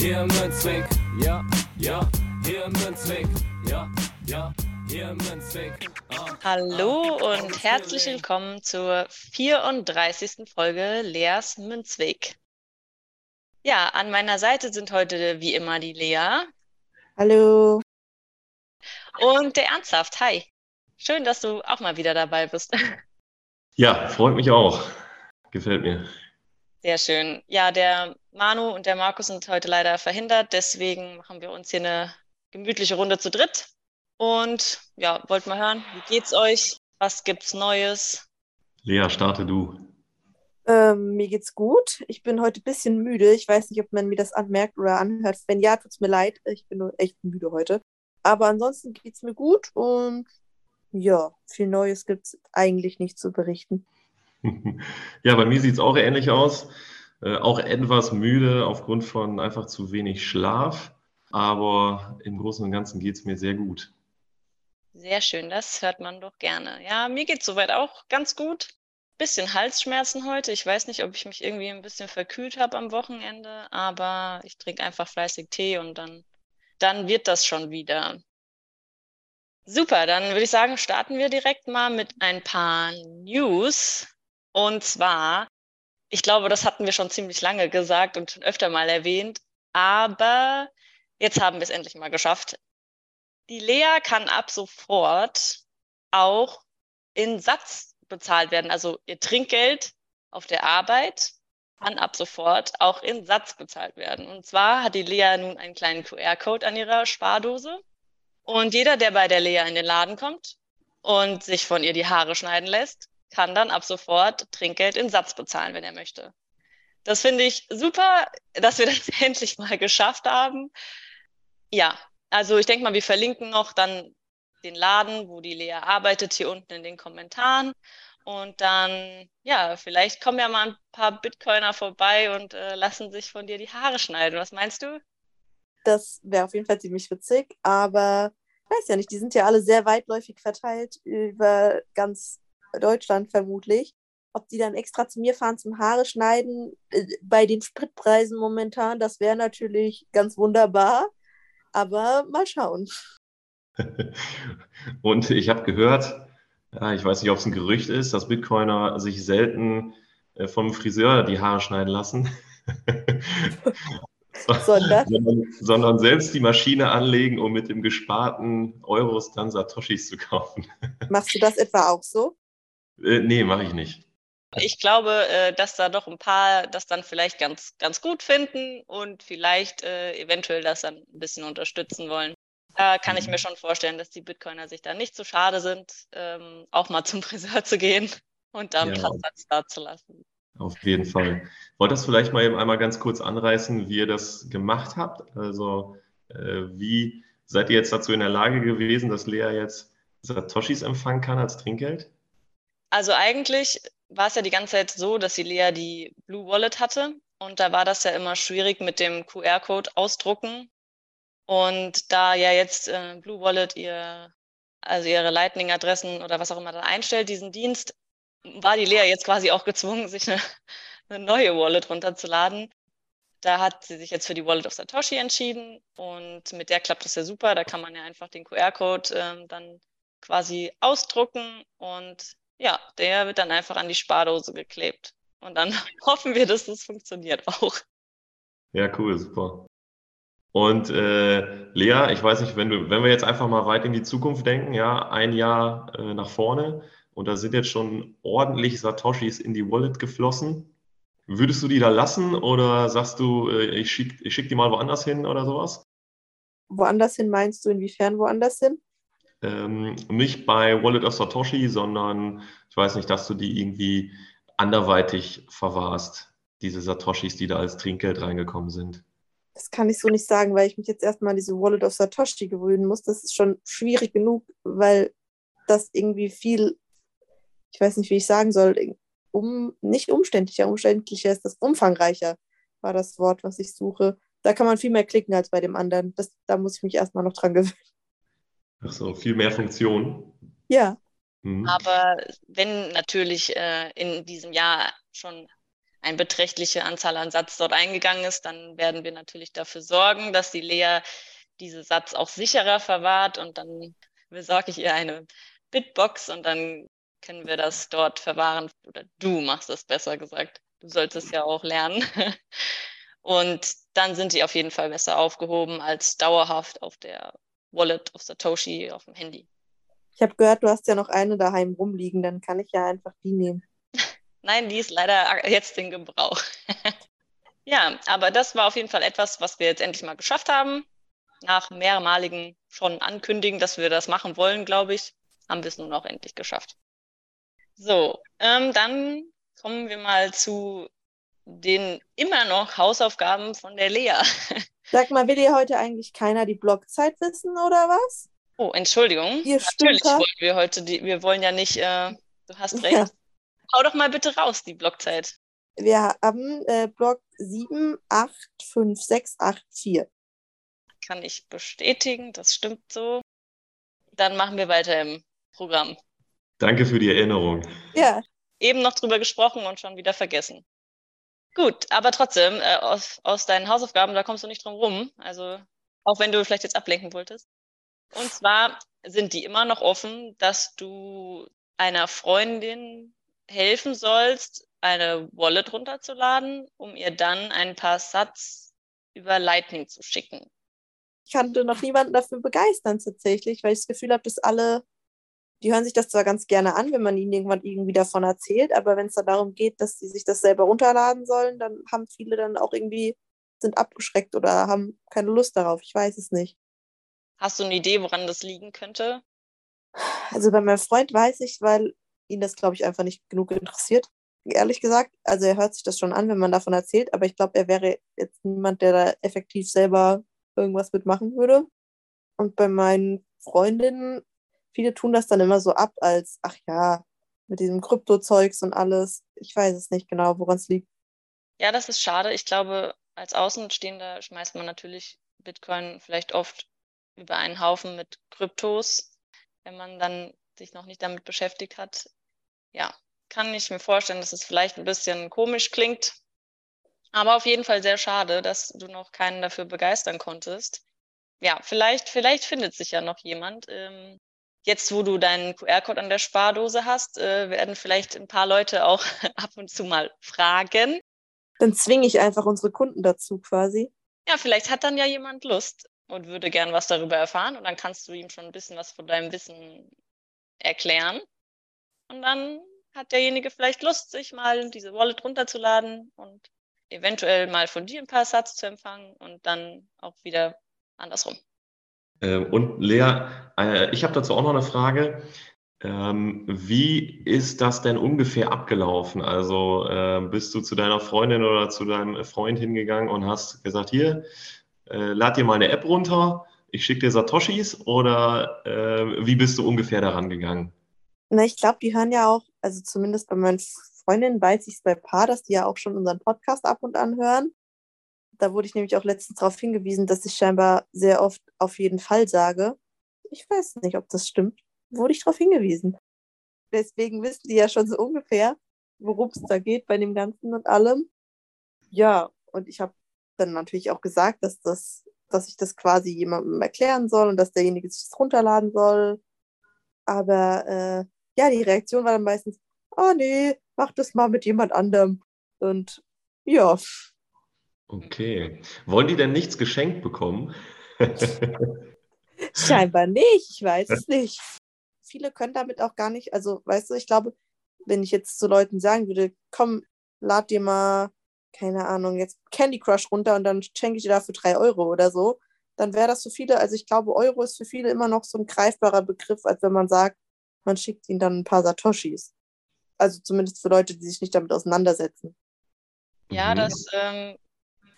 Hier im Münzweg, ja, ja, hier im Münzweg, ja, ja. Hier im Münzweg. Ah. Hallo und herzlich willkommen zur 34. Folge Leas Münzweg. Ja, an meiner Seite sind heute wie immer die Lea. Hallo. Und der Ernsthaft. Hi. Schön, dass du auch mal wieder dabei bist. Ja, freut mich auch. Gefällt mir. Sehr schön. Ja, der Manu und der Markus sind heute leider verhindert, deswegen machen wir uns hier eine gemütliche Runde zu dritt. Und ja, wollt mal hören, wie geht's euch? Was gibt's Neues? Lea, starte du. Ähm, mir geht's gut. Ich bin heute ein bisschen müde. Ich weiß nicht, ob man mir das anmerkt oder anhört. Wenn ja, tut's mir leid. Ich bin nur echt müde heute. Aber ansonsten geht's mir gut und ja, viel Neues gibt's eigentlich nicht zu berichten. ja, bei mir sieht's auch ähnlich aus. Äh, auch etwas müde aufgrund von einfach zu wenig Schlaf. Aber im Großen und Ganzen geht's mir sehr gut. Sehr schön, das hört man doch gerne. Ja, mir geht's soweit auch ganz gut bisschen Halsschmerzen heute. Ich weiß nicht, ob ich mich irgendwie ein bisschen verkühlt habe am Wochenende, aber ich trinke einfach fleißig Tee und dann, dann wird das schon wieder. Super, dann würde ich sagen, starten wir direkt mal mit ein paar News. Und zwar, ich glaube, das hatten wir schon ziemlich lange gesagt und schon öfter mal erwähnt, aber jetzt haben wir es endlich mal geschafft. Die Lea kann ab sofort auch in Satz bezahlt werden. Also ihr Trinkgeld auf der Arbeit kann ab sofort auch in Satz bezahlt werden. Und zwar hat die Lea nun einen kleinen QR-Code an ihrer Spardose. Und jeder, der bei der Lea in den Laden kommt und sich von ihr die Haare schneiden lässt, kann dann ab sofort Trinkgeld in Satz bezahlen, wenn er möchte. Das finde ich super, dass wir das endlich mal geschafft haben. Ja, also ich denke mal, wir verlinken noch dann den Laden, wo die Lea arbeitet, hier unten in den Kommentaren. Und dann, ja, vielleicht kommen ja mal ein paar Bitcoiner vorbei und äh, lassen sich von dir die Haare schneiden. Was meinst du? Das wäre auf jeden Fall ziemlich witzig, aber ich weiß ja nicht, die sind ja alle sehr weitläufig verteilt über ganz Deutschland vermutlich. Ob die dann extra zu mir fahren zum Haare schneiden, äh, bei den Spritpreisen momentan, das wäre natürlich ganz wunderbar. Aber mal schauen. Und ich habe gehört, ich weiß nicht, ob es ein Gerücht ist, dass Bitcoiner sich selten äh, vom Friseur die Haare schneiden lassen. sondern? sondern, selbst die Maschine anlegen, um mit dem gesparten Euros dann Satoshis zu kaufen. Machst du das etwa auch so? Äh, nee, mache ich nicht. Ich glaube, äh, dass da doch ein paar das dann vielleicht ganz, ganz gut finden und vielleicht äh, eventuell das dann ein bisschen unterstützen wollen. Da kann ich mir mhm. schon vorstellen, dass die Bitcoiner sich da nicht so schade sind, ähm, auch mal zum Friseur zu gehen und dann ja. Platz da zu lassen. Auf jeden Fall. Wollt das vielleicht mal eben einmal ganz kurz anreißen, wie ihr das gemacht habt? Also äh, wie seid ihr jetzt dazu in der Lage gewesen, dass Lea jetzt Satoshis empfangen kann als Trinkgeld? Also eigentlich war es ja die ganze Zeit so, dass die Lea die Blue Wallet hatte und da war das ja immer schwierig mit dem QR-Code ausdrucken und da ja jetzt äh, Blue Wallet ihr, also ihre Lightning-Adressen oder was auch immer da einstellt, diesen Dienst, war die Lea jetzt quasi auch gezwungen, sich eine, eine neue Wallet runterzuladen. Da hat sie sich jetzt für die Wallet of Satoshi entschieden und mit der klappt das ja super. Da kann man ja einfach den QR-Code äh, dann quasi ausdrucken und ja, der wird dann einfach an die Spardose geklebt. Und dann hoffen wir, dass das funktioniert auch. Ja, cool, super. Und äh, Lea, ich weiß nicht, wenn, du, wenn wir jetzt einfach mal weit in die Zukunft denken, ja, ein Jahr äh, nach vorne und da sind jetzt schon ordentlich Satoshis in die Wallet geflossen. Würdest du die da lassen oder sagst du, äh, ich schicke ich schick die mal woanders hin oder sowas? Woanders hin meinst du, inwiefern woanders hin? Ähm, nicht bei Wallet of Satoshi, sondern ich weiß nicht, dass du die irgendwie anderweitig verwahrst. diese Satoshis, die da als Trinkgeld reingekommen sind? Das kann ich so nicht sagen, weil ich mich jetzt erstmal an diese Wallet of Satoshi gewöhnen muss. Das ist schon schwierig genug, weil das irgendwie viel, ich weiß nicht, wie ich sagen soll, um, nicht umständlicher, umständlicher ist das umfangreicher, war das Wort, was ich suche. Da kann man viel mehr klicken als bei dem anderen. Das, da muss ich mich erstmal noch dran gewöhnen. Ach so, viel mehr Funktionen. Ja. Mhm. Aber wenn natürlich äh, in diesem Jahr schon eine beträchtliche Anzahl an Satz dort eingegangen ist, dann werden wir natürlich dafür sorgen, dass die Lea diese Satz auch sicherer verwahrt und dann besorge ich ihr eine Bitbox und dann können wir das dort verwahren. Oder du machst es besser gesagt. Du sollst es ja auch lernen. Und dann sind sie auf jeden Fall besser aufgehoben als dauerhaft auf der Wallet of Satoshi auf dem Handy. Ich habe gehört, du hast ja noch eine daheim rumliegen, dann kann ich ja einfach die nehmen. Nein, die ist leider jetzt in Gebrauch. ja, aber das war auf jeden Fall etwas, was wir jetzt endlich mal geschafft haben. Nach mehrmaligen schon ankündigen, dass wir das machen wollen, glaube ich, haben wir es nun auch endlich geschafft. So, ähm, dann kommen wir mal zu den immer noch Hausaufgaben von der Lea. Sag mal, will hier heute eigentlich keiner die Blockzeit wissen oder was? Oh, Entschuldigung. Ihr Natürlich Stümper. wollen wir heute die, wir wollen ja nicht, äh, du hast recht. Ja. Hau doch mal bitte raus, die Blockzeit. Wir haben äh, Block 785684. Kann ich bestätigen, das stimmt so. Dann machen wir weiter im Programm. Danke für die Erinnerung. Ja, Eben noch drüber gesprochen und schon wieder vergessen. Gut, aber trotzdem, äh, aus, aus deinen Hausaufgaben, da kommst du nicht drum rum. Also, auch wenn du vielleicht jetzt ablenken wolltest. Und zwar sind die immer noch offen, dass du einer Freundin helfen sollst, eine Wallet runterzuladen, um ihr dann ein paar Satz über Lightning zu schicken. ich kannte noch niemanden dafür begeistern tatsächlich, weil ich das Gefühl habe, dass alle, die hören sich das zwar ganz gerne an, wenn man ihnen irgendwann irgendwie davon erzählt, aber wenn es dann darum geht, dass sie sich das selber runterladen sollen, dann haben viele dann auch irgendwie, sind abgeschreckt oder haben keine Lust darauf. Ich weiß es nicht. Hast du eine Idee, woran das liegen könnte? Also bei meinem Freund weiß ich, weil ihn das, glaube ich, einfach nicht genug interessiert. Ehrlich gesagt, also er hört sich das schon an, wenn man davon erzählt, aber ich glaube, er wäre jetzt niemand, der da effektiv selber irgendwas mitmachen würde. Und bei meinen Freundinnen, viele tun das dann immer so ab als, ach ja, mit diesem Kryptozeugs und alles. Ich weiß es nicht genau, woran es liegt. Ja, das ist schade. Ich glaube, als Außenstehender schmeißt man natürlich Bitcoin vielleicht oft über einen Haufen mit Kryptos, wenn man dann sich noch nicht damit beschäftigt hat. Ja, kann ich mir vorstellen, dass es vielleicht ein bisschen komisch klingt, aber auf jeden Fall sehr schade, dass du noch keinen dafür begeistern konntest. Ja, vielleicht, vielleicht findet sich ja noch jemand. Ähm, jetzt, wo du deinen QR-Code an der Spardose hast, äh, werden vielleicht ein paar Leute auch ab und zu mal fragen. Dann zwinge ich einfach unsere Kunden dazu quasi. Ja, vielleicht hat dann ja jemand Lust und würde gern was darüber erfahren und dann kannst du ihm schon ein bisschen was von deinem Wissen erklären. Und dann hat derjenige vielleicht Lust, sich mal diese Wallet runterzuladen und eventuell mal von dir ein paar Satz zu empfangen und dann auch wieder andersrum. Ähm, und Lea, äh, ich habe dazu auch noch eine Frage. Ähm, wie ist das denn ungefähr abgelaufen? Also äh, bist du zu deiner Freundin oder zu deinem Freund hingegangen und hast gesagt, hier, äh, lad dir mal eine App runter, ich schicke dir Satoshis oder wie bist du ungefähr daran gegangen? Na, ich glaube, die hören ja auch, also zumindest bei meinen Freundinnen weiß ich es bei Paar, dass die ja auch schon unseren Podcast ab und an hören. Da wurde ich nämlich auch letztens darauf hingewiesen, dass ich scheinbar sehr oft auf jeden Fall sage. Ich weiß nicht, ob das stimmt. Wurde ich darauf hingewiesen. Deswegen wissen die ja schon so ungefähr, worum es da geht bei dem Ganzen und allem. Ja, und ich habe dann natürlich auch gesagt, dass das, dass ich das quasi jemandem erklären soll und dass derjenige das runterladen soll. Aber äh, ja, die Reaktion war dann meistens, oh nee, mach das mal mit jemand anderem. Und ja, Okay. Wollen die denn nichts geschenkt bekommen? scheinbar nicht, ich weiß es nicht. Viele können damit auch gar nicht, also weißt du, ich glaube, wenn ich jetzt zu Leuten sagen würde, komm, lad dir mal, keine Ahnung, jetzt Candy Crush runter und dann schenke ich dir dafür drei Euro oder so, dann wäre das für viele, also ich glaube, Euro ist für viele immer noch so ein greifbarer Begriff, als wenn man sagt, man schickt ihnen dann ein paar Satoshis. Also zumindest für Leute, die sich nicht damit auseinandersetzen. Ja, Mhm. das ähm,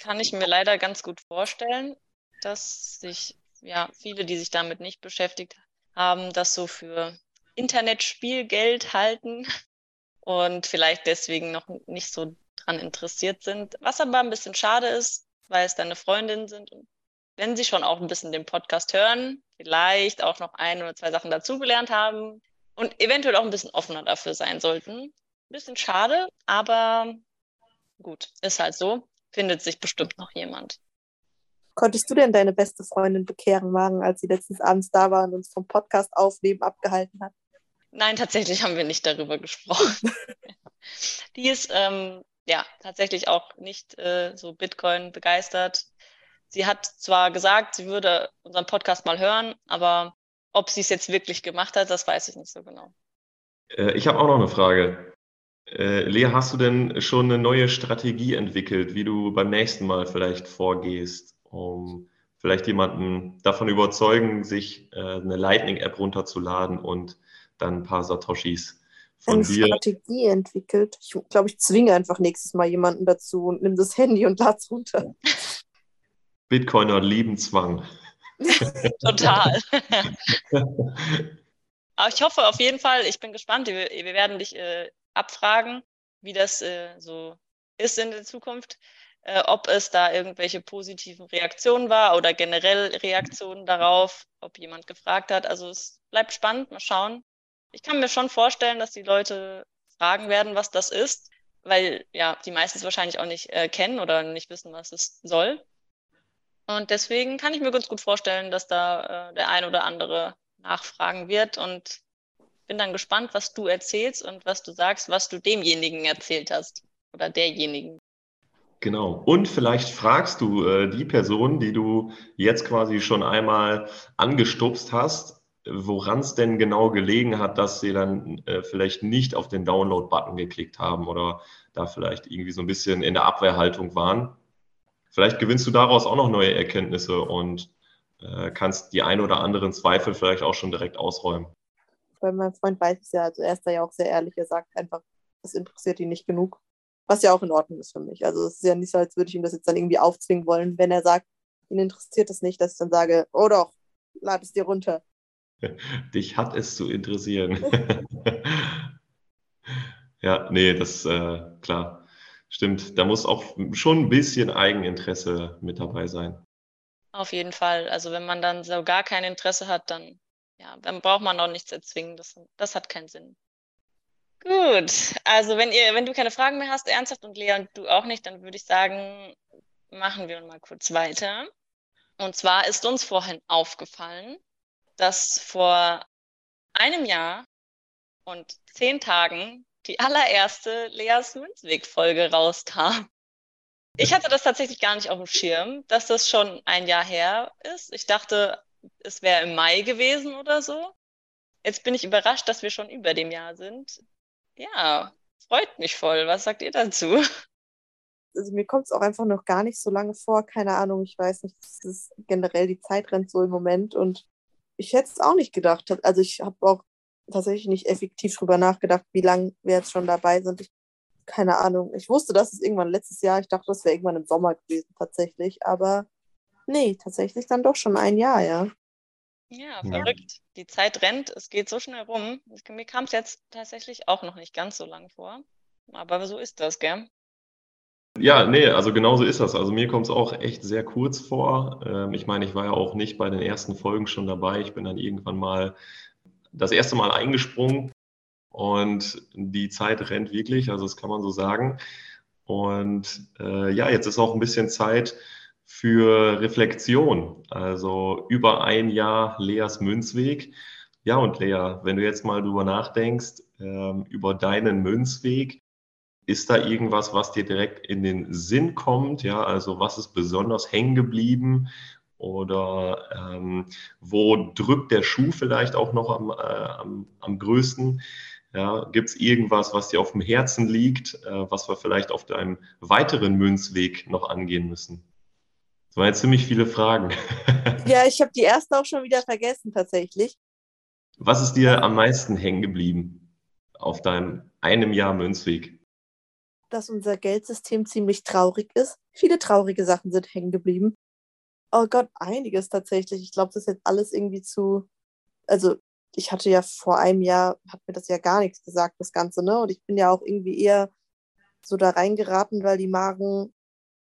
kann ich mir leider ganz gut vorstellen, dass sich ja viele, die sich damit nicht beschäftigt haben, das so für Internetspielgeld halten und vielleicht deswegen noch nicht so dran interessiert sind. Was aber ein bisschen schade ist, weil es deine Freundinnen sind und wenn sie schon auch ein bisschen den Podcast hören, vielleicht auch noch ein oder zwei Sachen dazugelernt haben und eventuell auch ein bisschen offener dafür sein sollten. Bisschen schade, aber gut, ist halt so. Findet sich bestimmt noch jemand. Konntest du denn deine beste Freundin bekehren, Maren, als sie letztens abends da war und uns vom Podcast aufnehmen abgehalten hat? Nein, tatsächlich haben wir nicht darüber gesprochen. Die ist ähm, ja tatsächlich auch nicht äh, so Bitcoin begeistert. Sie hat zwar gesagt, sie würde unseren Podcast mal hören, aber ob sie es jetzt wirklich gemacht hat, das weiß ich nicht so genau. Äh, ich habe auch noch eine Frage. Äh, Lea, hast du denn schon eine neue Strategie entwickelt, wie du beim nächsten Mal vielleicht vorgehst, um vielleicht jemanden davon überzeugen, sich äh, eine Lightning-App runterzuladen und dann ein paar Satoshis von Eine dir? Strategie entwickelt. Ich glaube, ich zwinge einfach nächstes Mal jemanden dazu und nimm das Handy und lad's runter. Bitcoiner lieben Zwang. Total. Aber ich hoffe auf jeden Fall, ich bin gespannt. Wir, wir werden dich äh, abfragen, wie das äh, so ist in der Zukunft, äh, ob es da irgendwelche positiven Reaktionen war oder generell Reaktionen darauf, ob jemand gefragt hat. Also es bleibt spannend, mal schauen. Ich kann mir schon vorstellen, dass die Leute fragen werden, was das ist, weil ja die meisten es wahrscheinlich auch nicht äh, kennen oder nicht wissen, was es soll. Und deswegen kann ich mir ganz gut vorstellen, dass da äh, der ein oder andere nachfragen wird und bin dann gespannt, was du erzählst und was du sagst, was du demjenigen erzählt hast oder derjenigen. Genau. Und vielleicht fragst du äh, die Person, die du jetzt quasi schon einmal angestupst hast, woran es denn genau gelegen hat, dass sie dann äh, vielleicht nicht auf den Download-Button geklickt haben oder da vielleicht irgendwie so ein bisschen in der Abwehrhaltung waren. Vielleicht gewinnst du daraus auch noch neue Erkenntnisse und äh, kannst die ein oder anderen Zweifel vielleicht auch schon direkt ausräumen. Weil mein Freund weiß es ja, also er ist da ja auch sehr ehrlich, er sagt einfach, das interessiert ihn nicht genug. Was ja auch in Ordnung ist für mich. Also es ist ja nicht so, als würde ich ihm das jetzt dann irgendwie aufzwingen wollen, wenn er sagt, ihn interessiert es nicht, dass ich dann sage, oh doch, lad es dir runter. Dich hat es zu interessieren. ja, nee, das äh, klar. Stimmt, da muss auch schon ein bisschen Eigeninteresse mit dabei sein. Auf jeden Fall. Also wenn man dann so gar kein Interesse hat, dann, ja, dann braucht man auch nichts erzwingen. Das, das hat keinen Sinn. Gut, also wenn ihr, wenn du keine Fragen mehr hast, ernsthaft und Lea und du auch nicht, dann würde ich sagen, machen wir mal kurz weiter. Und zwar ist uns vorhin aufgefallen, dass vor einem Jahr und zehn Tagen die allererste Leas Münzweg-Folge rauskam. Ich hatte das tatsächlich gar nicht auf dem Schirm, dass das schon ein Jahr her ist. Ich dachte, es wäre im Mai gewesen oder so. Jetzt bin ich überrascht, dass wir schon über dem Jahr sind. Ja, freut mich voll. Was sagt ihr dazu? Also mir kommt es auch einfach noch gar nicht so lange vor. Keine Ahnung, ich weiß nicht, das ist generell die Zeit rennt so im Moment und ich hätte es auch nicht gedacht. Also ich habe auch tatsächlich nicht effektiv drüber nachgedacht, wie lange wir jetzt schon dabei sind. Ich, keine Ahnung. Ich wusste, dass es irgendwann letztes Jahr, ich dachte, das wäre irgendwann im Sommer gewesen tatsächlich, aber nee, tatsächlich dann doch schon ein Jahr, ja. Ja, verrückt. Die Zeit rennt, es geht so schnell rum. Mir kam es jetzt tatsächlich auch noch nicht ganz so lang vor. Aber so ist das, gell? Ja, nee, also genau so ist das. Also mir kommt es auch echt sehr kurz vor. Ähm, ich meine, ich war ja auch nicht bei den ersten Folgen schon dabei. Ich bin dann irgendwann mal das erste Mal eingesprungen und die Zeit rennt wirklich, also das kann man so sagen. Und äh, ja, jetzt ist auch ein bisschen Zeit für Reflexion. Also über ein Jahr Leas Münzweg. Ja, und Lea, wenn du jetzt mal drüber nachdenkst, ähm, über deinen Münzweg, ist da irgendwas, was dir direkt in den Sinn kommt? Ja, also was ist besonders hängen geblieben? Oder ähm, wo drückt der Schuh vielleicht auch noch am, äh, am, am größten? Ja, Gibt es irgendwas, was dir auf dem Herzen liegt, äh, was wir vielleicht auf deinem weiteren Münzweg noch angehen müssen? Das waren jetzt ziemlich viele Fragen. Ja, ich habe die erste auch schon wieder vergessen tatsächlich. Was ist dir am meisten hängen geblieben auf deinem einem Jahr Münzweg? dass unser Geldsystem ziemlich traurig ist. Viele traurige Sachen sind hängen geblieben. Oh Gott, einiges tatsächlich. Ich glaube, das ist jetzt alles irgendwie zu. Also, ich hatte ja vor einem Jahr, hat mir das ja gar nichts gesagt, das Ganze, ne? Und ich bin ja auch irgendwie eher so da reingeraten, weil die Magen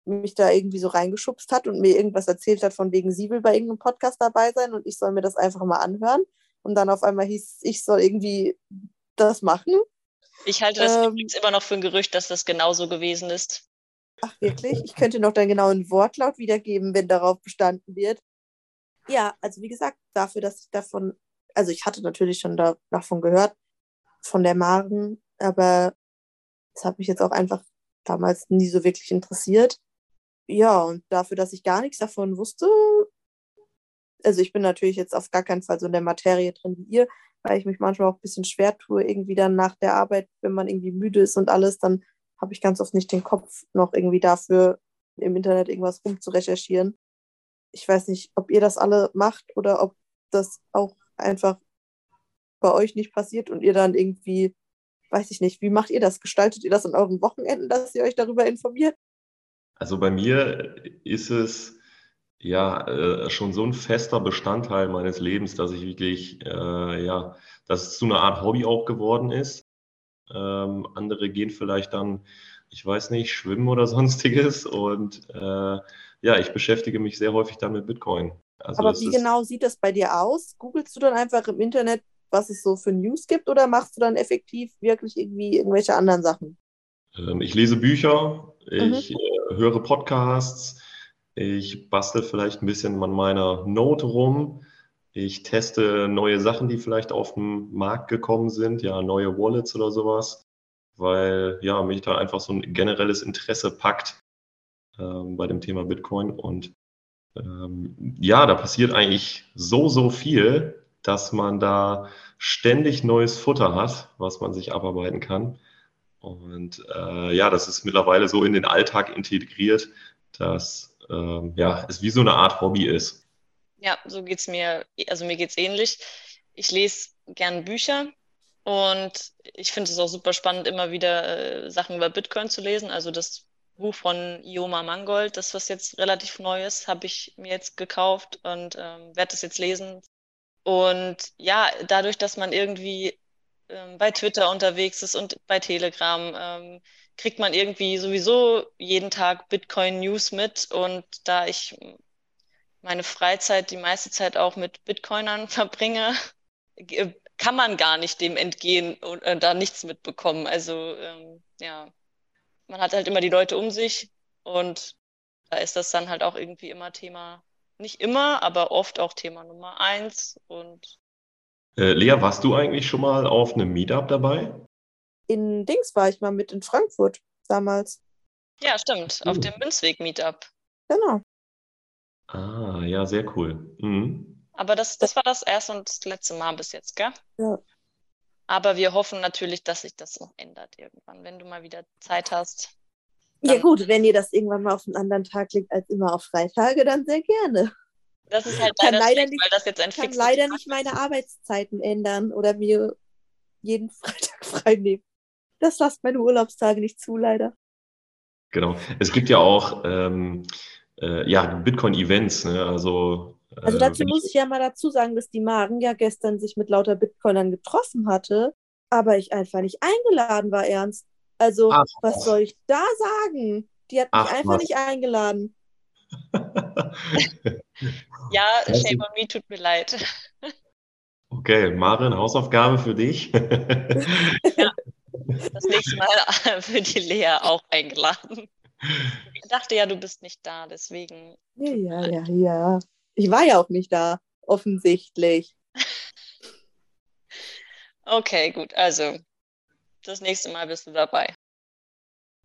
mich da irgendwie so reingeschubst hat und mir irgendwas erzählt hat, von wegen sie will bei irgendeinem Podcast dabei sein und ich soll mir das einfach mal anhören. Und dann auf einmal hieß, ich soll irgendwie das machen. Ich halte das ähm, übrigens immer noch für ein Gerücht, dass das genauso gewesen ist. Ach, wirklich? Ich könnte noch deinen genauen Wortlaut wiedergeben, wenn darauf bestanden wird. Ja, also wie gesagt, dafür, dass ich davon, also ich hatte natürlich schon da, davon gehört, von der Maren, aber das hat mich jetzt auch einfach damals nie so wirklich interessiert. Ja, und dafür, dass ich gar nichts davon wusste, also ich bin natürlich jetzt auf gar keinen Fall so in der Materie drin wie ihr, weil ich mich manchmal auch ein bisschen schwer tue, irgendwie dann nach der Arbeit, wenn man irgendwie müde ist und alles, dann habe ich ganz oft nicht den Kopf noch irgendwie dafür, im Internet irgendwas rumzurecherchieren. Ich weiß nicht, ob ihr das alle macht oder ob das auch einfach bei euch nicht passiert und ihr dann irgendwie, weiß ich nicht, wie macht ihr das? Gestaltet ihr das an euren Wochenenden, dass ihr euch darüber informiert? Also bei mir ist es ja, äh, schon so ein fester Bestandteil meines Lebens, dass ich wirklich, äh, ja, dass es zu einer Art Hobby auch geworden ist. Ähm, andere gehen vielleicht dann, ich weiß nicht, schwimmen oder sonstiges. Und äh, ja, ich beschäftige mich sehr häufig dann mit Bitcoin. Also Aber wie genau sieht das bei dir aus? Googlest du dann einfach im Internet, was es so für News gibt, oder machst du dann effektiv wirklich irgendwie irgendwelche anderen Sachen? Ähm, ich lese Bücher, ich mhm. Höre Podcasts, ich bastel vielleicht ein bisschen an meiner Note rum. Ich teste neue Sachen, die vielleicht auf den Markt gekommen sind, ja, neue Wallets oder sowas, weil ja, mich da einfach so ein generelles Interesse packt ähm, bei dem Thema Bitcoin. Und ähm, ja, da passiert eigentlich so, so viel, dass man da ständig neues Futter hat, was man sich abarbeiten kann. Und äh, ja, das ist mittlerweile so in den Alltag integriert, dass ähm, ja, es wie so eine Art Hobby ist. Ja, so geht es mir, also mir geht es ähnlich. Ich lese gern Bücher und ich finde es auch super spannend, immer wieder äh, Sachen über Bitcoin zu lesen. Also das Buch von Ioma Mangold, das was jetzt relativ neu ist, habe ich mir jetzt gekauft und ähm, werde das jetzt lesen. Und ja, dadurch, dass man irgendwie ähm, bei Twitter unterwegs ist und bei Telegram, ähm, kriegt man irgendwie sowieso jeden Tag Bitcoin-News mit. Und da ich meine Freizeit die meiste Zeit auch mit Bitcoinern verbringe, kann man gar nicht dem entgehen und äh, da nichts mitbekommen. Also ähm, ja, man hat halt immer die Leute um sich und da ist das dann halt auch irgendwie immer Thema, nicht immer, aber oft auch Thema Nummer eins. Und äh, Lea, warst du eigentlich schon mal auf einem Meetup dabei? in Dings war ich mal mit in Frankfurt damals. Ja, stimmt. Auf dem Münzweg-Meetup. Genau. Ah, ja, sehr cool. Mhm. Aber das, das war das erste und das letzte Mal bis jetzt, gell? Ja. Aber wir hoffen natürlich, dass sich das noch ändert irgendwann, wenn du mal wieder Zeit hast. Ja gut, wenn ihr das irgendwann mal auf einen anderen Tag legt als immer auf Freitage, dann sehr gerne. Das ist halt leider, leider schlecht, nicht, weil das jetzt ein kann leider nicht meine Arbeitszeiten ändern oder mir jeden Freitag frei nehmen. Das lasst meine Urlaubstage nicht zu, leider. Genau. Es gibt ja auch ähm, äh, ja, Bitcoin-Events. Ne? Also, äh, also dazu muss ich ja mal dazu sagen, dass die Maren ja gestern sich mit lauter Bitcoinern getroffen hatte, aber ich einfach nicht eingeladen war, ernst. Also, Ach, was soll ich da sagen? Die hat mich Ach, einfach was. nicht eingeladen. ja, Shame on me, tut mir leid. Okay, Maren, Hausaufgabe für dich. ja, das nächste Mal wird die Lea auch eingeladen. Ich dachte ja, du bist nicht da, deswegen. Ja, ja, ja. Ich war ja auch nicht da, offensichtlich. Okay, gut. Also, das nächste Mal bist du dabei.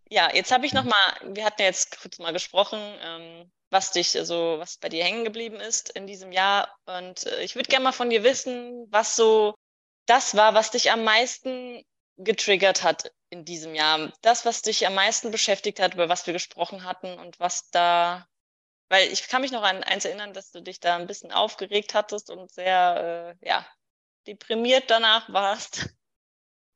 Ja, jetzt habe ich noch mal, wir hatten ja jetzt kurz mal gesprochen, ähm, was dich so, was bei dir hängen geblieben ist in diesem Jahr. Und äh, ich würde gerne mal von dir wissen, was so das war, was dich am meisten getriggert hat in diesem Jahr. Das, was dich am meisten beschäftigt hat, über was wir gesprochen hatten und was da, weil ich kann mich noch an eins erinnern, dass du dich da ein bisschen aufgeregt hattest und sehr, äh, ja, deprimiert danach warst.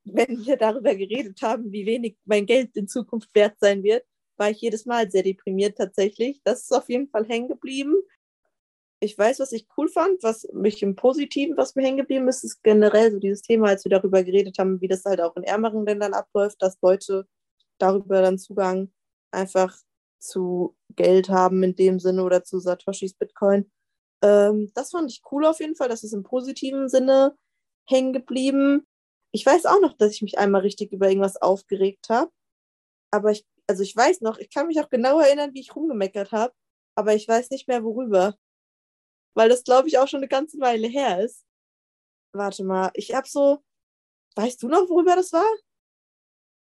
wenn wir darüber geredet haben, wie wenig mein Geld in Zukunft wert sein wird, war ich jedes Mal sehr deprimiert tatsächlich. Das ist auf jeden Fall hängen geblieben. Ich weiß, was ich cool fand, was mich im Positiven, was mir hängen geblieben ist, ist generell so dieses Thema, als wir darüber geredet haben, wie das halt auch in ärmeren Ländern abläuft, dass Leute darüber dann Zugang einfach zu Geld haben in dem Sinne oder zu Satoshis Bitcoin. Ähm, das fand ich cool auf jeden Fall. Das ist im positiven Sinne hängen geblieben. Ich weiß auch noch, dass ich mich einmal richtig über irgendwas aufgeregt habe. Aber ich, also ich weiß noch, ich kann mich auch genau erinnern, wie ich rumgemeckert habe. Aber ich weiß nicht mehr, worüber. Weil das, glaube ich, auch schon eine ganze Weile her ist. Warte mal, ich habe so. Weißt du noch, worüber das war?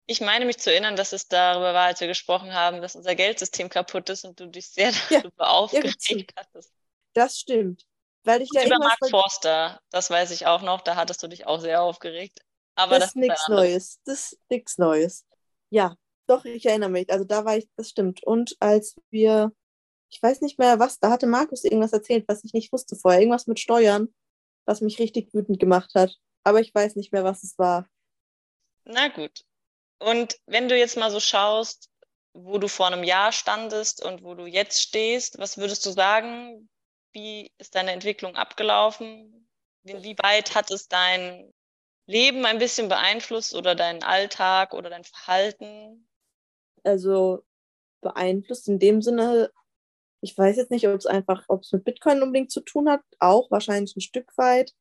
Ich meine mich zu erinnern, dass es darüber war, als wir gesprochen haben, dass unser Geldsystem kaputt ist und du dich sehr darüber ja, aufgeregt ja, hattest. Das stimmt. Weil ich da über Mark Forster, das weiß ich auch noch, da hattest du dich auch sehr aufgeregt. Aber das, das ist nichts Neues. Das ist nichts Neues. Ja, doch, ich erinnere mich. Also da war ich, das stimmt. Und als wir, ich weiß nicht mehr was, da hatte Markus irgendwas erzählt, was ich nicht wusste vorher. Irgendwas mit Steuern, was mich richtig wütend gemacht hat. Aber ich weiß nicht mehr, was es war. Na gut. Und wenn du jetzt mal so schaust, wo du vor einem Jahr standest und wo du jetzt stehst, was würdest du sagen? Wie ist deine Entwicklung abgelaufen? Inwieweit hat es dein Leben ein bisschen beeinflusst oder deinen Alltag oder dein Verhalten? Also beeinflusst in dem Sinne, ich weiß jetzt nicht, ob es einfach, ob es mit Bitcoin unbedingt zu tun hat, auch wahrscheinlich ein Stück weit.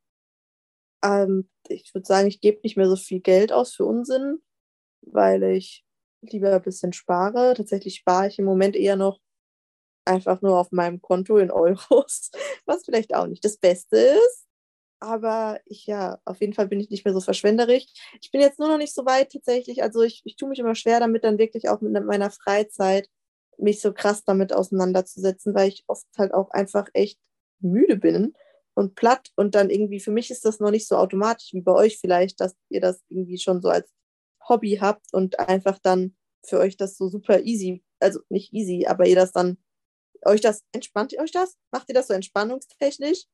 Ähm, ich würde sagen, ich gebe nicht mehr so viel Geld aus für Unsinn, weil ich lieber ein bisschen spare. Tatsächlich spare ich im Moment eher noch einfach nur auf meinem Konto in Euros, was vielleicht auch nicht das Beste ist. Aber ich, ja, auf jeden Fall bin ich nicht mehr so verschwenderisch. Ich bin jetzt nur noch nicht so weit tatsächlich. Also ich, ich tue mich immer schwer damit, dann wirklich auch mit meiner Freizeit mich so krass damit auseinanderzusetzen, weil ich oft halt auch einfach echt müde bin und platt. Und dann irgendwie, für mich ist das noch nicht so automatisch wie bei euch vielleicht, dass ihr das irgendwie schon so als Hobby habt und einfach dann für euch das so super easy, also nicht easy, aber ihr das dann, euch das, entspannt ihr euch das? Macht ihr das so entspannungstechnisch?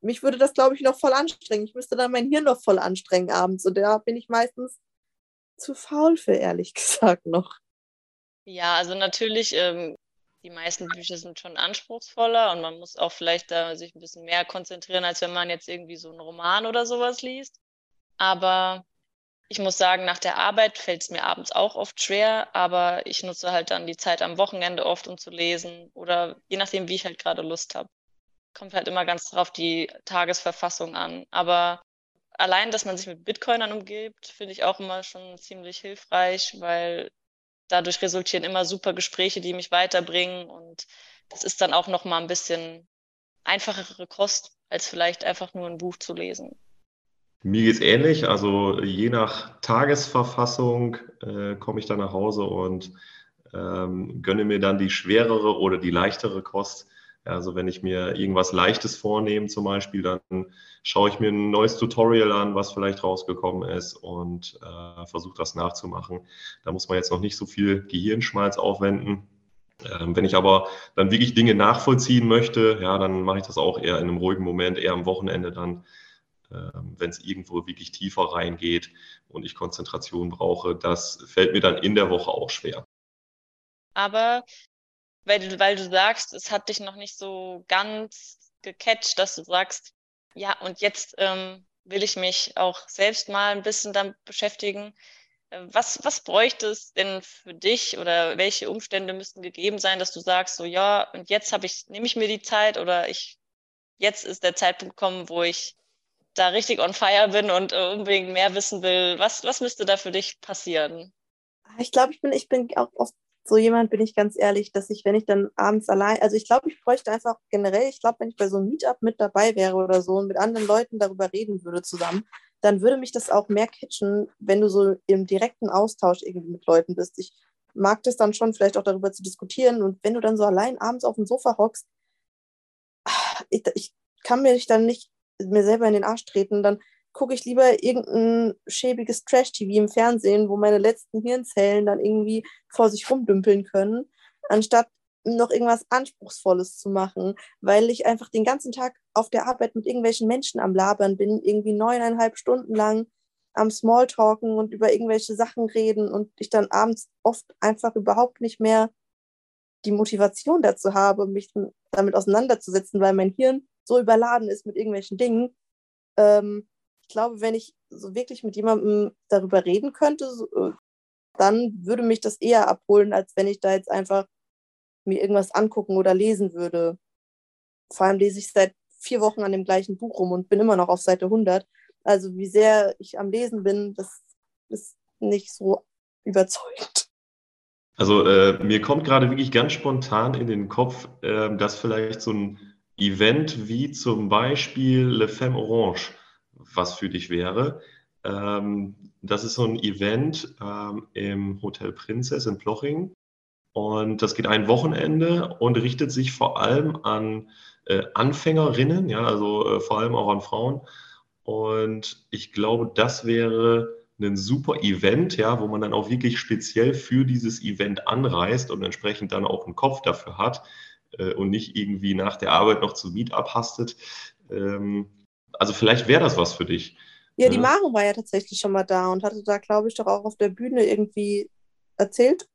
Mich würde das, glaube ich, noch voll anstrengen. Ich müsste dann mein Hirn noch voll anstrengen abends. Und da bin ich meistens zu faul für, ehrlich gesagt, noch. Ja, also natürlich, ähm, die meisten Bücher sind schon anspruchsvoller und man muss auch vielleicht da sich ein bisschen mehr konzentrieren, als wenn man jetzt irgendwie so einen Roman oder sowas liest. Aber ich muss sagen, nach der Arbeit fällt es mir abends auch oft schwer, aber ich nutze halt dann die Zeit am Wochenende oft, um zu lesen oder je nachdem, wie ich halt gerade Lust habe kommt halt immer ganz drauf die Tagesverfassung an. Aber allein, dass man sich mit Bitcoinern umgibt, finde ich auch immer schon ziemlich hilfreich, weil dadurch resultieren immer super Gespräche, die mich weiterbringen und das ist dann auch noch mal ein bisschen einfachere Kost, als vielleicht einfach nur ein Buch zu lesen. Mir geht es ähnlich. Also je nach Tagesverfassung äh, komme ich dann nach Hause und ähm, gönne mir dann die schwerere oder die leichtere Kost. Also wenn ich mir irgendwas Leichtes vornehme zum Beispiel, dann schaue ich mir ein neues Tutorial an, was vielleicht rausgekommen ist und äh, versuche das nachzumachen. Da muss man jetzt noch nicht so viel Gehirnschmalz aufwenden. Ähm, wenn ich aber dann wirklich Dinge nachvollziehen möchte, ja, dann mache ich das auch eher in einem ruhigen Moment, eher am Wochenende dann, ähm, wenn es irgendwo wirklich tiefer reingeht und ich Konzentration brauche. Das fällt mir dann in der Woche auch schwer. Aber weil du, weil du sagst, es hat dich noch nicht so ganz gecatcht, dass du sagst, ja, und jetzt ähm, will ich mich auch selbst mal ein bisschen damit beschäftigen. Äh, was, was bräuchte es denn für dich oder welche Umstände müssten gegeben sein, dass du sagst, so ja, und jetzt habe ich, nehme ich mir die Zeit oder ich, jetzt ist der Zeitpunkt gekommen, wo ich da richtig on fire bin und äh, unbedingt mehr wissen will. Was, was müsste da für dich passieren? Ich glaube, ich bin, ich bin auch oft so jemand bin ich ganz ehrlich, dass ich, wenn ich dann abends allein, also ich glaube, ich bräuchte einfach generell, ich glaube, wenn ich bei so einem Meetup mit dabei wäre oder so und mit anderen Leuten darüber reden würde zusammen, dann würde mich das auch mehr catchen, wenn du so im direkten Austausch irgendwie mit Leuten bist. Ich mag das dann schon, vielleicht auch darüber zu diskutieren und wenn du dann so allein abends auf dem Sofa hockst, ich, ich kann mir dann nicht mir selber in den Arsch treten, dann gucke ich lieber irgendein schäbiges Trash-TV im Fernsehen, wo meine letzten Hirnzellen dann irgendwie vor sich rumdümpeln können, anstatt noch irgendwas Anspruchsvolles zu machen, weil ich einfach den ganzen Tag auf der Arbeit mit irgendwelchen Menschen am Labern bin, irgendwie neuneinhalb Stunden lang am Smalltalken und über irgendwelche Sachen reden und ich dann abends oft einfach überhaupt nicht mehr die Motivation dazu habe, mich damit auseinanderzusetzen, weil mein Hirn so überladen ist mit irgendwelchen Dingen. Ähm, glaube, wenn ich so wirklich mit jemandem darüber reden könnte, so, äh, dann würde mich das eher abholen, als wenn ich da jetzt einfach mir irgendwas angucken oder lesen würde. Vor allem lese ich seit vier Wochen an dem gleichen Buch rum und bin immer noch auf Seite 100. Also wie sehr ich am Lesen bin, das ist nicht so überzeugend. Also äh, mir kommt gerade wirklich ganz spontan in den Kopf, äh, dass vielleicht so ein Event wie zum Beispiel Le Femme Orange was für dich wäre. Ähm, das ist so ein Event ähm, im Hotel Princess in Ploching. Und das geht ein Wochenende und richtet sich vor allem an äh, Anfängerinnen, ja, also äh, vor allem auch an Frauen. Und ich glaube, das wäre ein super Event, ja, wo man dann auch wirklich speziell für dieses Event anreist und entsprechend dann auch einen Kopf dafür hat äh, und nicht irgendwie nach der Arbeit noch zu Meetup hastet. Ähm, also vielleicht wäre das was für dich. Ja, die Maren war ja tatsächlich schon mal da und hatte da, glaube ich, doch auch auf der Bühne irgendwie erzählt.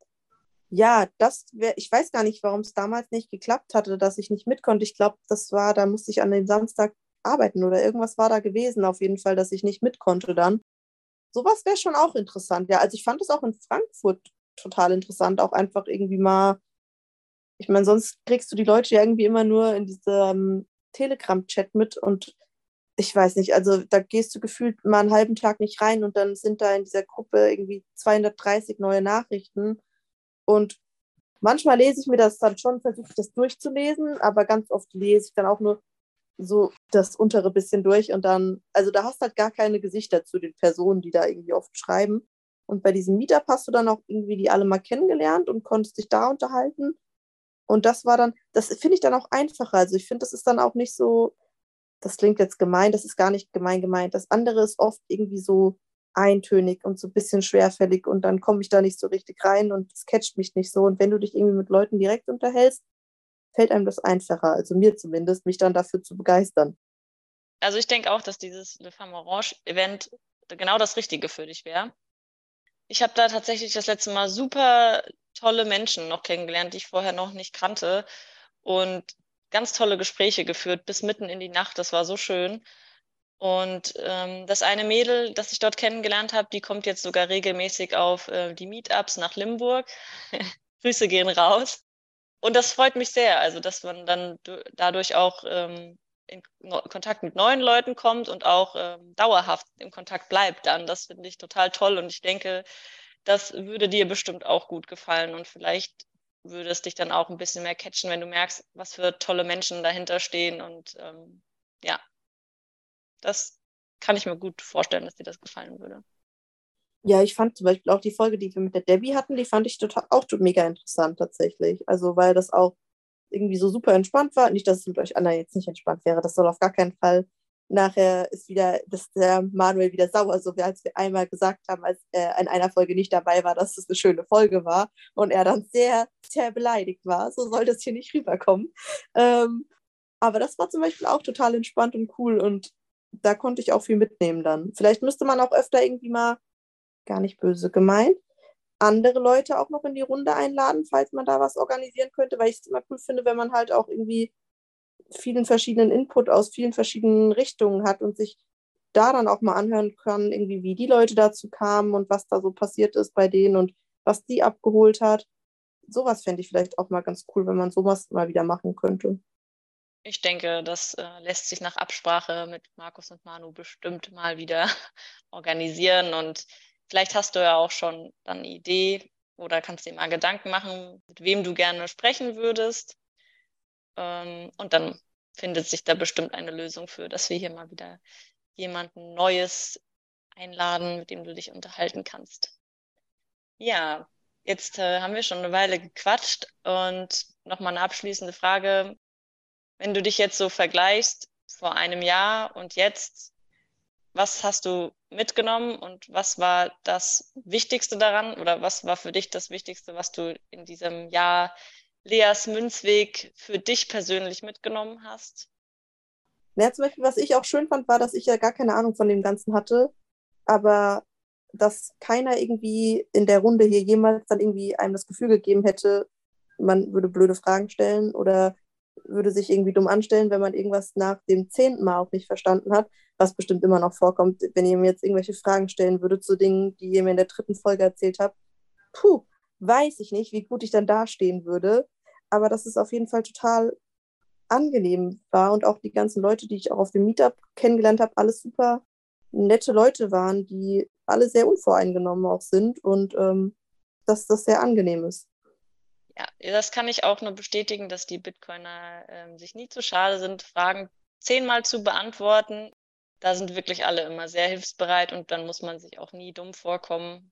Ja, das wäre, ich weiß gar nicht, warum es damals nicht geklappt hatte, dass ich nicht mit konnte. Ich glaube, das war, da musste ich an dem Samstag arbeiten oder irgendwas war da gewesen, auf jeden Fall, dass ich nicht mit konnte dann. Sowas wäre schon auch interessant. Ja, also ich fand es auch in Frankfurt total interessant, auch einfach irgendwie mal. Ich meine, sonst kriegst du die Leute ja irgendwie immer nur in diesem Telegram-Chat mit und ich weiß nicht, also da gehst du gefühlt mal einen halben Tag nicht rein und dann sind da in dieser Gruppe irgendwie 230 neue Nachrichten. Und manchmal lese ich mir das dann schon, versuche ich das durchzulesen, aber ganz oft lese ich dann auch nur so das untere bisschen durch und dann, also da hast du halt gar keine Gesichter zu den Personen, die da irgendwie oft schreiben. Und bei diesem Meetup hast du dann auch irgendwie die alle mal kennengelernt und konntest dich da unterhalten. Und das war dann, das finde ich dann auch einfacher. Also ich finde, das ist dann auch nicht so, das klingt jetzt gemein, das ist gar nicht gemein gemeint. Das andere ist oft irgendwie so eintönig und so ein bisschen schwerfällig und dann komme ich da nicht so richtig rein und es catcht mich nicht so. Und wenn du dich irgendwie mit Leuten direkt unterhältst, fällt einem das einfacher, also mir zumindest, mich dann dafür zu begeistern. Also ich denke auch, dass dieses Le Femme Orange Event genau das Richtige für dich wäre. Ich habe da tatsächlich das letzte Mal super tolle Menschen noch kennengelernt, die ich vorher noch nicht kannte. Und ganz tolle Gespräche geführt bis mitten in die Nacht. Das war so schön. Und ähm, das eine Mädel, das ich dort kennengelernt habe, die kommt jetzt sogar regelmäßig auf äh, die Meetups nach Limburg. Grüße gehen raus. Und das freut mich sehr, also dass man dann dadurch auch ähm, in Kontakt mit neuen Leuten kommt und auch ähm, dauerhaft im Kontakt bleibt dann. Das finde ich total toll und ich denke, das würde dir bestimmt auch gut gefallen und vielleicht würde es dich dann auch ein bisschen mehr catchen, wenn du merkst, was für tolle Menschen dahinter stehen. Und ähm, ja, das kann ich mir gut vorstellen, dass dir das gefallen würde. Ja, ich fand zum Beispiel auch die Folge, die wir mit der Debbie hatten, die fand ich total, auch mega interessant tatsächlich. Also, weil das auch irgendwie so super entspannt war. Nicht, dass es mit euch anderen jetzt nicht entspannt wäre, das soll auf gar keinen Fall nachher ist wieder, dass der Manuel wieder sauer, so wie als wir einmal gesagt haben, als er in einer Folge nicht dabei war, dass es eine schöne Folge war und er dann sehr, sehr beleidigt war. So soll das hier nicht rüberkommen. Ähm, aber das war zum Beispiel auch total entspannt und cool und da konnte ich auch viel mitnehmen dann. Vielleicht müsste man auch öfter irgendwie mal, gar nicht böse gemeint, andere Leute auch noch in die Runde einladen, falls man da was organisieren könnte, weil ich es immer cool finde, wenn man halt auch irgendwie vielen verschiedenen Input aus vielen verschiedenen Richtungen hat und sich da dann auch mal anhören kann, irgendwie wie die Leute dazu kamen und was da so passiert ist bei denen und was die abgeholt hat. Sowas fände ich vielleicht auch mal ganz cool, wenn man sowas mal wieder machen könnte. Ich denke, das äh, lässt sich nach Absprache mit Markus und Manu bestimmt mal wieder organisieren. Und vielleicht hast du ja auch schon dann eine Idee oder kannst dir mal Gedanken machen, mit wem du gerne sprechen würdest. Ähm, und dann findet sich da bestimmt eine Lösung für, dass wir hier mal wieder jemanden Neues einladen, mit dem du dich unterhalten kannst. Ja, jetzt äh, haben wir schon eine Weile gequatscht und nochmal eine abschließende Frage. Wenn du dich jetzt so vergleichst vor einem Jahr und jetzt, was hast du mitgenommen und was war das Wichtigste daran oder was war für dich das Wichtigste, was du in diesem Jahr Leas Münzweg für dich persönlich mitgenommen hast? Ja, zum Beispiel, was ich auch schön fand, war, dass ich ja gar keine Ahnung von dem Ganzen hatte. aber dass keiner irgendwie in der Runde hier jemals dann irgendwie einem das Gefühl gegeben hätte, man würde blöde Fragen stellen oder würde sich irgendwie dumm anstellen, wenn man irgendwas nach dem zehnten Mal auch nicht verstanden hat, was bestimmt immer noch vorkommt, wenn ihr mir jetzt irgendwelche Fragen stellen würdet zu Dingen, die ihr mir in der dritten Folge erzählt habt. Puh, weiß ich nicht, wie gut ich dann dastehen würde. Aber dass es auf jeden Fall total angenehm war und auch die ganzen Leute, die ich auch auf dem Meetup kennengelernt habe, alles super nette Leute waren, die alle sehr unvoreingenommen auch sind und ähm, dass das sehr angenehm ist. Ja, das kann ich auch nur bestätigen, dass die Bitcoiner äh, sich nie zu schade sind, Fragen zehnmal zu beantworten. Da sind wirklich alle immer sehr hilfsbereit und dann muss man sich auch nie dumm vorkommen.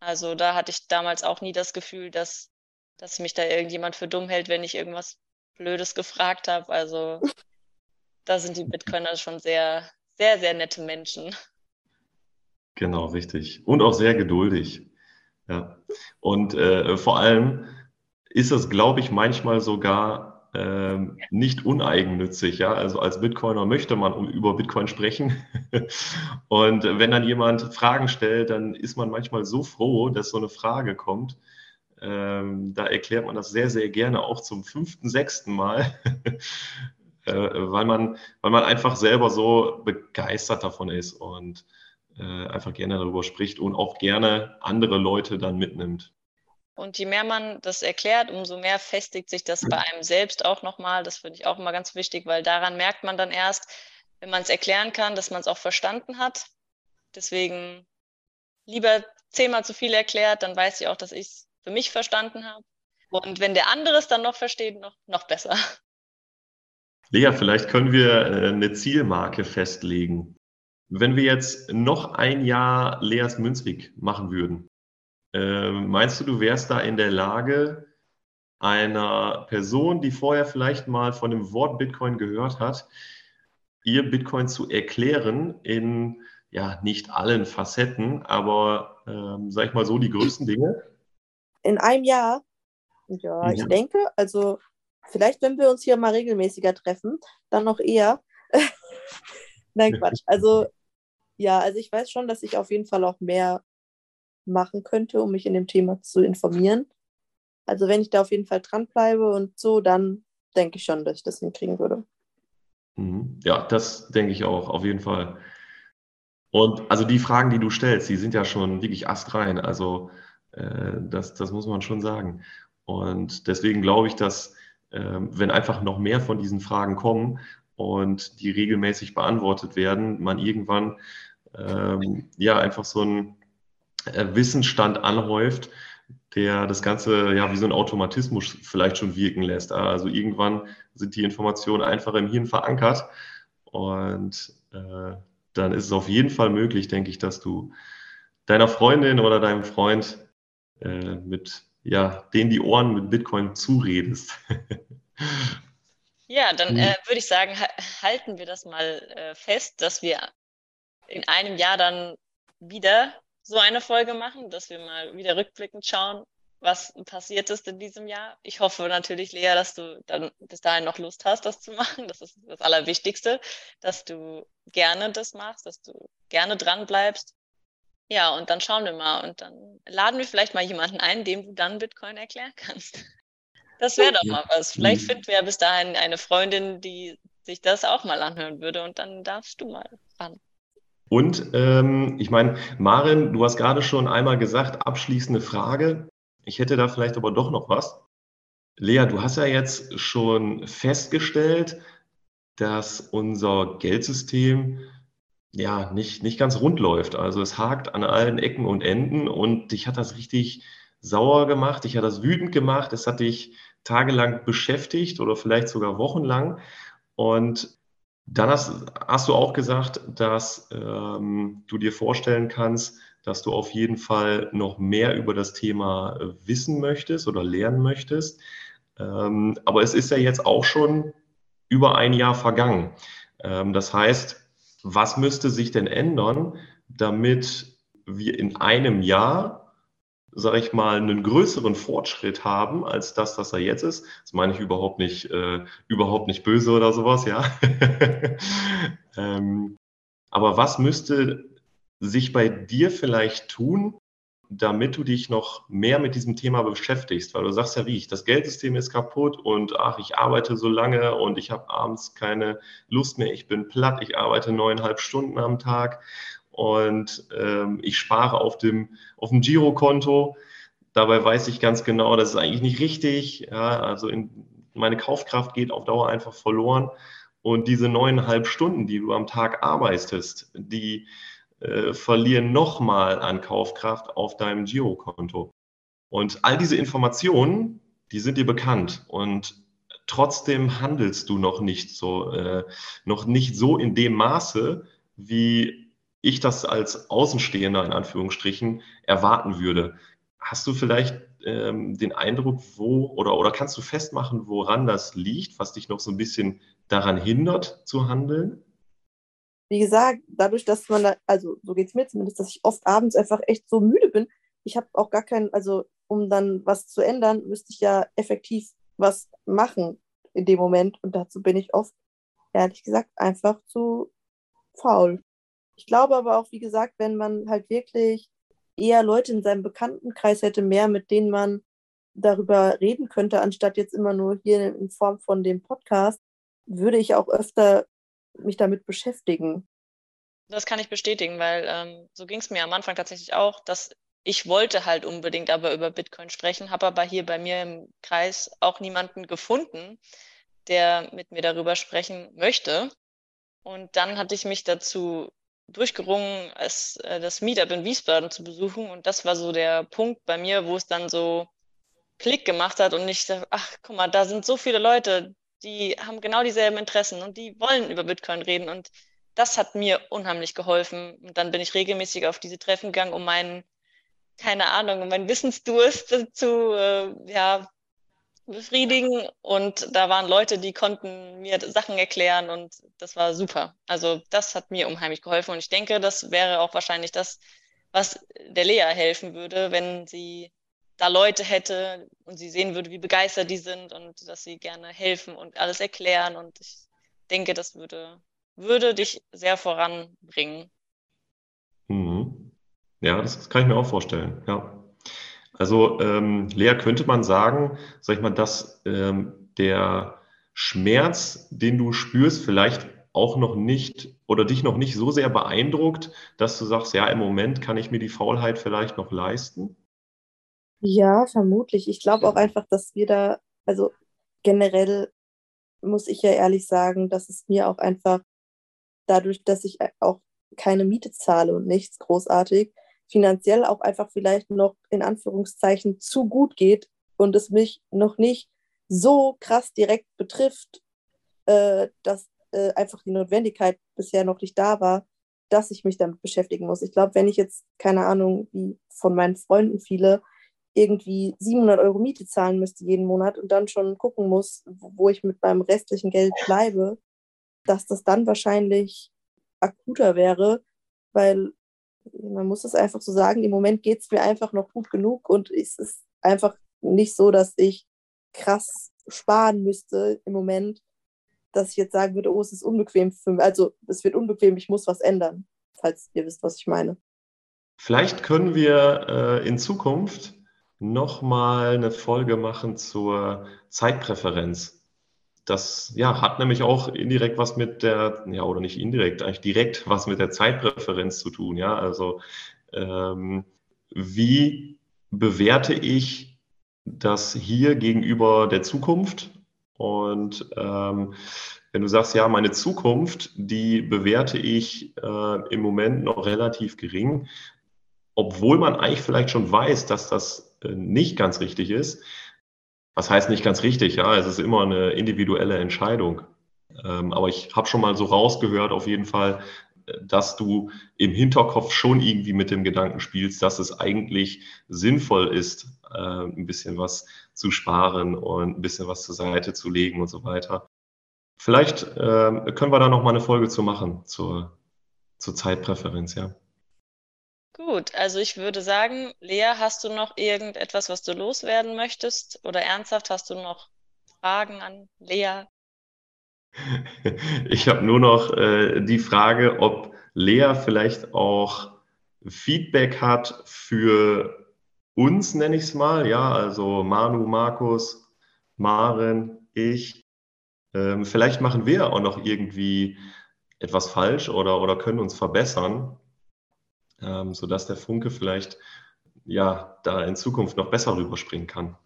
Also da hatte ich damals auch nie das Gefühl, dass, dass mich da irgendjemand für dumm hält, wenn ich irgendwas Blödes gefragt habe. Also da sind die Bitcoiner schon sehr, sehr, sehr nette Menschen. Genau, richtig. Und auch sehr geduldig. Ja. Und äh, vor allem ist es, glaube ich, manchmal sogar äh, nicht uneigennützig. Ja? Also als Bitcoiner möchte man über Bitcoin sprechen. Und wenn dann jemand Fragen stellt, dann ist man manchmal so froh, dass so eine Frage kommt. Ähm, da erklärt man das sehr, sehr gerne auch zum fünften, sechsten Mal, äh, weil, man, weil man einfach selber so begeistert davon ist und äh, einfach gerne darüber spricht und auch gerne andere Leute dann mitnimmt. Und je mehr man das erklärt, umso mehr festigt sich das bei einem selbst auch nochmal. Das finde ich auch immer ganz wichtig, weil daran merkt man dann erst, wenn man es erklären kann, dass man es auch verstanden hat. Deswegen lieber zehnmal zu viel erklärt, dann weiß ich auch, dass ich es für mich verstanden habe. Und wenn der andere es dann noch versteht, noch, noch besser. Lea, vielleicht können wir äh, eine Zielmarke festlegen. Wenn wir jetzt noch ein Jahr Leas Münzweg machen würden, ähm, meinst du, du wärst da in der Lage, einer Person, die vorher vielleicht mal von dem Wort Bitcoin gehört hat, ihr Bitcoin zu erklären in ja nicht allen Facetten, aber ähm, sag ich mal so die größten Dinge? In einem Jahr? Ja, ja, ich denke, also vielleicht, wenn wir uns hier mal regelmäßiger treffen, dann noch eher. Nein, Quatsch. Also ja, also ich weiß schon, dass ich auf jeden Fall auch mehr machen könnte, um mich in dem Thema zu informieren. Also wenn ich da auf jeden Fall dranbleibe und so, dann denke ich schon, dass ich das hinkriegen würde. Mhm. Ja, das denke ich auch, auf jeden Fall. Und also die Fragen, die du stellst, die sind ja schon wirklich astrein. Also äh, das, das muss man schon sagen. Und deswegen glaube ich, dass äh, wenn einfach noch mehr von diesen Fragen kommen und die regelmäßig beantwortet werden, man irgendwann ähm, ja einfach so ein äh, Wissensstand anhäuft, der das Ganze ja wie so ein Automatismus vielleicht schon wirken lässt. Also irgendwann sind die Informationen einfach im Hirn verankert und äh, dann ist es auf jeden Fall möglich, denke ich, dass du deiner Freundin oder deinem Freund äh, mit ja, denen die Ohren mit Bitcoin zuredest. ja, dann äh, würde ich sagen, halten wir das mal äh, fest, dass wir in einem Jahr dann wieder so eine Folge machen, dass wir mal wieder rückblickend schauen, was passiert ist in diesem Jahr. Ich hoffe natürlich, Lea, dass du dann bis dahin noch Lust hast, das zu machen. Das ist das Allerwichtigste, dass du gerne das machst, dass du gerne dran bleibst. Ja, und dann schauen wir mal und dann laden wir vielleicht mal jemanden ein, dem du dann Bitcoin erklären kannst. Das wäre doch mal was. Vielleicht mhm. finden wir ja bis dahin eine Freundin, die sich das auch mal anhören würde und dann darfst du mal ran. Und ähm, ich meine, Marin, du hast gerade schon einmal gesagt, abschließende Frage. Ich hätte da vielleicht aber doch noch was. Lea, du hast ja jetzt schon festgestellt, dass unser Geldsystem ja nicht, nicht ganz rund läuft. Also es hakt an allen Ecken und Enden und dich hat das richtig sauer gemacht, dich hat das wütend gemacht, es hat dich tagelang beschäftigt oder vielleicht sogar wochenlang. Und dann hast, hast du auch gesagt, dass ähm, du dir vorstellen kannst, dass du auf jeden Fall noch mehr über das Thema äh, wissen möchtest oder lernen möchtest. Ähm, aber es ist ja jetzt auch schon über ein Jahr vergangen. Ähm, das heißt, was müsste sich denn ändern, damit wir in einem Jahr sage ich mal, einen größeren Fortschritt haben als das, was er jetzt ist. Das meine ich überhaupt nicht, äh, überhaupt nicht böse oder sowas, ja. ähm, aber was müsste sich bei dir vielleicht tun, damit du dich noch mehr mit diesem Thema beschäftigst? Weil du sagst ja, wie ich, das Geldsystem ist kaputt und ach, ich arbeite so lange und ich habe abends keine Lust mehr, ich bin platt, ich arbeite neuneinhalb Stunden am Tag und ähm, ich spare auf dem, auf dem Girokonto. Dabei weiß ich ganz genau, das ist eigentlich nicht richtig. Ja, also in, meine Kaufkraft geht auf Dauer einfach verloren. Und diese neuneinhalb Stunden, die du am Tag arbeitest, die äh, verlieren nochmal an Kaufkraft auf deinem Girokonto. Und all diese Informationen, die sind dir bekannt. Und trotzdem handelst du noch nicht so, äh, noch nicht so in dem Maße, wie ich das als Außenstehender in Anführungsstrichen erwarten würde. Hast du vielleicht ähm, den Eindruck, wo oder, oder kannst du festmachen, woran das liegt, was dich noch so ein bisschen daran hindert zu handeln? Wie gesagt, dadurch, dass man da, also so geht es mir zumindest, dass ich oft abends einfach echt so müde bin. Ich habe auch gar keinen, also um dann was zu ändern, müsste ich ja effektiv was machen in dem Moment. Und dazu bin ich oft, ehrlich gesagt, einfach zu faul. Ich glaube aber auch, wie gesagt, wenn man halt wirklich eher Leute in seinem Bekanntenkreis hätte, mehr mit denen man darüber reden könnte, anstatt jetzt immer nur hier in Form von dem Podcast, würde ich auch öfter mich damit beschäftigen. Das kann ich bestätigen, weil ähm, so ging es mir am Anfang tatsächlich auch, dass ich wollte halt unbedingt aber über Bitcoin sprechen, habe aber hier bei mir im Kreis auch niemanden gefunden, der mit mir darüber sprechen möchte. Und dann hatte ich mich dazu durchgerungen, es, äh, das Meetup in Wiesbaden zu besuchen. Und das war so der Punkt bei mir, wo es dann so Klick gemacht hat und ich dachte, ach, guck mal, da sind so viele Leute, die haben genau dieselben Interessen und die wollen über Bitcoin reden. Und das hat mir unheimlich geholfen. Und dann bin ich regelmäßig auf diese Treffen gegangen, um meinen, keine Ahnung, um meinen Wissensdurst zu äh, ja, befriedigen. Und da waren Leute, die konnten mir Sachen erklären und das war super. Also das hat mir unheimlich geholfen. Und ich denke, das wäre auch wahrscheinlich das, was der Lea helfen würde, wenn sie da Leute hätte und sie sehen würde, wie begeistert die sind und dass sie gerne helfen und alles erklären. Und ich denke, das würde, würde dich sehr voranbringen. Mhm. Ja, das kann ich mir auch vorstellen. Ja. Also ähm, Lea, könnte man sagen, sag ich mal, dass ähm, der Schmerz, den du spürst, vielleicht auch noch nicht oder dich noch nicht so sehr beeindruckt, dass du sagst, ja, im Moment kann ich mir die Faulheit vielleicht noch leisten? Ja, vermutlich. Ich glaube auch einfach, dass wir da, also generell muss ich ja ehrlich sagen, dass es mir auch einfach dadurch, dass ich auch keine Miete zahle und nichts großartig, finanziell auch einfach vielleicht noch in Anführungszeichen zu gut geht und es mich noch nicht so krass direkt betrifft, äh, dass äh, einfach die Notwendigkeit bisher noch nicht da war, dass ich mich damit beschäftigen muss. Ich glaube, wenn ich jetzt, keine Ahnung, wie von meinen Freunden viele, irgendwie 700 Euro Miete zahlen müsste jeden Monat und dann schon gucken muss, wo ich mit meinem restlichen Geld bleibe, dass das dann wahrscheinlich akuter wäre, weil man muss es einfach so sagen, im Moment geht es mir einfach noch gut genug und es ist einfach nicht so, dass ich krass sparen müsste im Moment, dass ich jetzt sagen würde, oh, es ist unbequem für mich. Also es wird unbequem, ich muss was ändern, falls ihr wisst, was ich meine. Vielleicht können wir äh, in Zukunft nochmal eine Folge machen zur Zeitpräferenz. Das ja, hat nämlich auch indirekt was mit der, ja, oder nicht indirekt, eigentlich direkt was mit der Zeitpräferenz zu tun. Ja, also ähm, wie bewerte ich das hier gegenüber der Zukunft? Und ähm, wenn du sagst, ja, meine Zukunft, die bewerte ich äh, im Moment noch relativ gering, obwohl man eigentlich vielleicht schon weiß, dass das nicht ganz richtig ist, was heißt nicht ganz richtig? Ja, es ist immer eine individuelle Entscheidung. Ähm, aber ich habe schon mal so rausgehört, auf jeden Fall, dass du im Hinterkopf schon irgendwie mit dem Gedanken spielst, dass es eigentlich sinnvoll ist, äh, ein bisschen was zu sparen und ein bisschen was zur Seite zu legen und so weiter. Vielleicht äh, können wir da noch mal eine Folge zu machen zur, zur Zeitpräferenz, ja. Gut, also ich würde sagen, Lea, hast du noch irgendetwas, was du loswerden möchtest? Oder ernsthaft hast du noch Fragen an Lea? Ich habe nur noch äh, die Frage, ob Lea vielleicht auch Feedback hat für uns, nenne ich es mal, ja, also Manu, Markus, Maren, ich. Ähm, vielleicht machen wir auch noch irgendwie etwas falsch oder, oder können uns verbessern, ähm, sodass der Funke vielleicht ja da in Zukunft noch besser rüberspringen kann.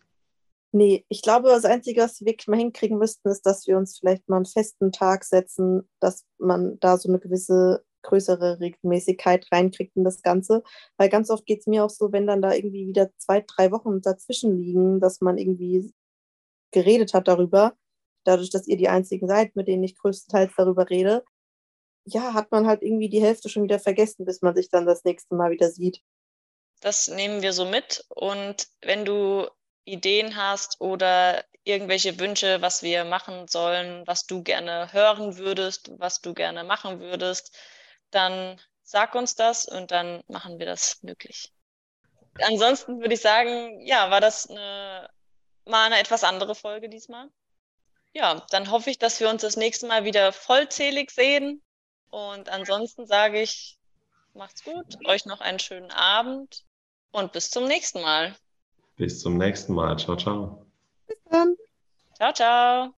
Nee, ich glaube, das Einzige, was wir wirklich mal hinkriegen müssten, ist, dass wir uns vielleicht mal einen festen Tag setzen, dass man da so eine gewisse größere Regelmäßigkeit reinkriegt in das Ganze. Weil ganz oft geht es mir auch so, wenn dann da irgendwie wieder zwei, drei Wochen dazwischen liegen, dass man irgendwie geredet hat darüber, dadurch, dass ihr die einzigen seid, mit denen ich größtenteils darüber rede, ja, hat man halt irgendwie die Hälfte schon wieder vergessen, bis man sich dann das nächste Mal wieder sieht. Das nehmen wir so mit. Und wenn du Ideen hast oder irgendwelche Wünsche, was wir machen sollen, was du gerne hören würdest, was du gerne machen würdest, dann sag uns das und dann machen wir das möglich. Ansonsten würde ich sagen, ja, war das eine, mal eine etwas andere Folge diesmal. Ja, dann hoffe ich, dass wir uns das nächste Mal wieder vollzählig sehen. Und ansonsten sage ich, macht's gut, euch noch einen schönen Abend und bis zum nächsten Mal. Bis zum nächsten Mal. Ciao, ciao. Bis dann. Ciao, ciao.